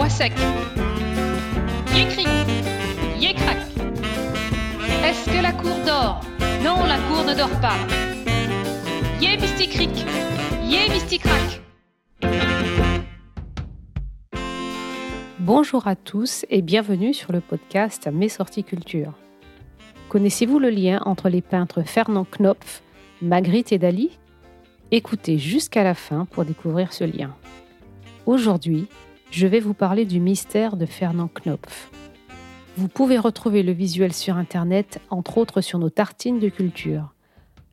bois sec. Yécri, yécrac. Est-ce que la cour dort? Non, la cour ne dort pas. Yé mysticric, yé mysticrac. Bonjour à tous et bienvenue sur le podcast Mes sorties culture. Connaissez-vous le lien entre les peintres Fernand Knopf, Magritte et Dali? Écoutez jusqu'à la fin pour découvrir ce lien. Aujourd'hui, je vais vous parler du mystère de Fernand Knopf. Vous pouvez retrouver le visuel sur Internet, entre autres sur nos tartines de culture.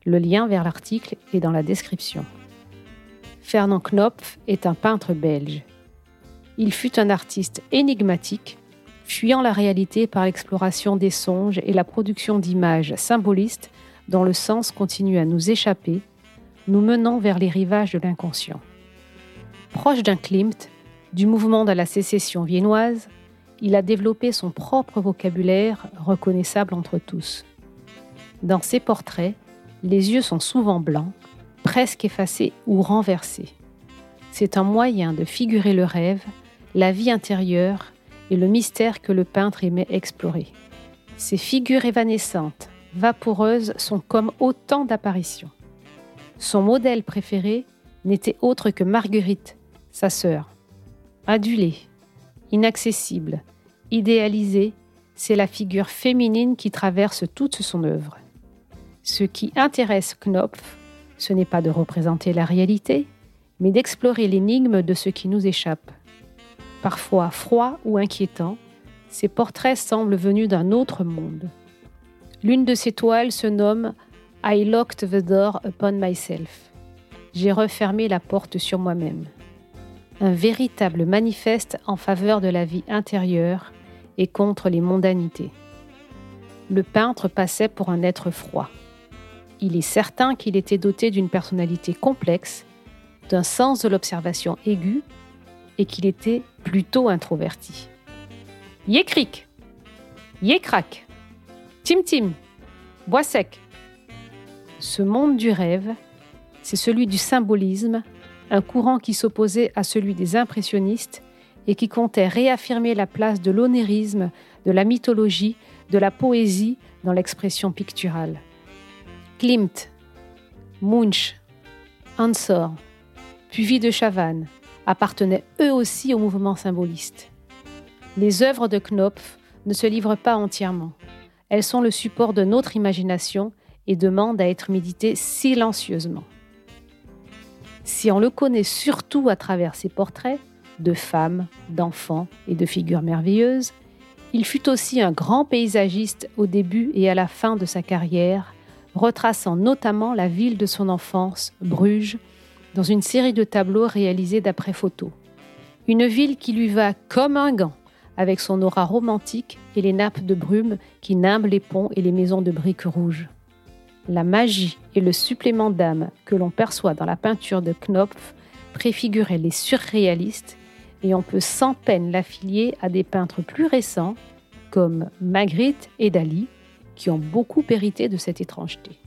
Le lien vers l'article est dans la description. Fernand Knopf est un peintre belge. Il fut un artiste énigmatique, fuyant la réalité par l'exploration des songes et la production d'images symbolistes dont le sens continue à nous échapper, nous menant vers les rivages de l'inconscient. Proche d'un Klimt, du mouvement de la sécession viennoise, il a développé son propre vocabulaire reconnaissable entre tous. Dans ses portraits, les yeux sont souvent blancs, presque effacés ou renversés. C'est un moyen de figurer le rêve, la vie intérieure et le mystère que le peintre aimait explorer. Ces figures évanescentes, vaporeuses, sont comme autant d'apparitions. Son modèle préféré n'était autre que Marguerite, sa sœur. Adulée, inaccessible, idéalisée, c'est la figure féminine qui traverse toute son œuvre. Ce qui intéresse Knopf, ce n'est pas de représenter la réalité, mais d'explorer l'énigme de ce qui nous échappe. Parfois froid ou inquiétant, ces portraits semblent venus d'un autre monde. L'une de ces toiles se nomme I locked the door upon myself. J'ai refermé la porte sur moi-même. Un véritable manifeste en faveur de la vie intérieure et contre les mondanités. Le peintre passait pour un être froid. Il est certain qu'il était doté d'une personnalité complexe, d'un sens de l'observation aigu et qu'il était plutôt introverti. Yécric, Yécrac, Tim Tim, Bois sec. Ce monde du rêve, c'est celui du symbolisme, un courant qui s'opposait à celui des impressionnistes et qui comptait réaffirmer la place de l'onérisme, de la mythologie, de la poésie dans l'expression picturale. Klimt, Munch, Ansor, Puvis de Chavannes appartenaient eux aussi au mouvement symboliste. Les œuvres de Knopf ne se livrent pas entièrement. Elles sont le support de notre imagination et demandent à être méditées silencieusement. Si on le connaît surtout à travers ses portraits de femmes, d'enfants et de figures merveilleuses, il fut aussi un grand paysagiste au début et à la fin de sa carrière, retraçant notamment la ville de son enfance, Bruges, dans une série de tableaux réalisés d'après photos. Une ville qui lui va comme un gant, avec son aura romantique et les nappes de brume qui nimbent les ponts et les maisons de briques rouges. La magie et le supplément d'âme que l'on perçoit dans la peinture de Knopf préfiguraient les surréalistes et on peut sans peine l'affilier à des peintres plus récents comme Magritte et Dali, qui ont beaucoup hérité de cette étrangeté.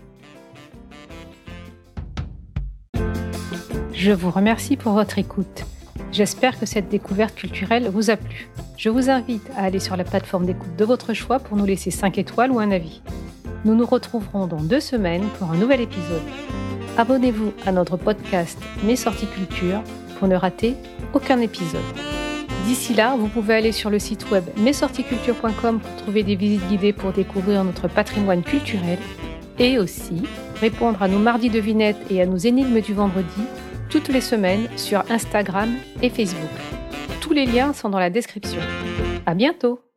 Je vous remercie pour votre écoute. J'espère que cette découverte culturelle vous a plu. Je vous invite à aller sur la plateforme d'écoute de votre choix pour nous laisser 5 étoiles ou un avis. Nous nous retrouverons dans deux semaines pour un nouvel épisode. Abonnez-vous à notre podcast Mes sorties culture pour ne rater aucun épisode. D'ici là, vous pouvez aller sur le site web mesorticulture.com pour trouver des visites guidées pour découvrir notre patrimoine culturel et aussi répondre à nos mardis devinettes et à nos énigmes du vendredi toutes les semaines sur Instagram et Facebook. Tous les liens sont dans la description. À bientôt!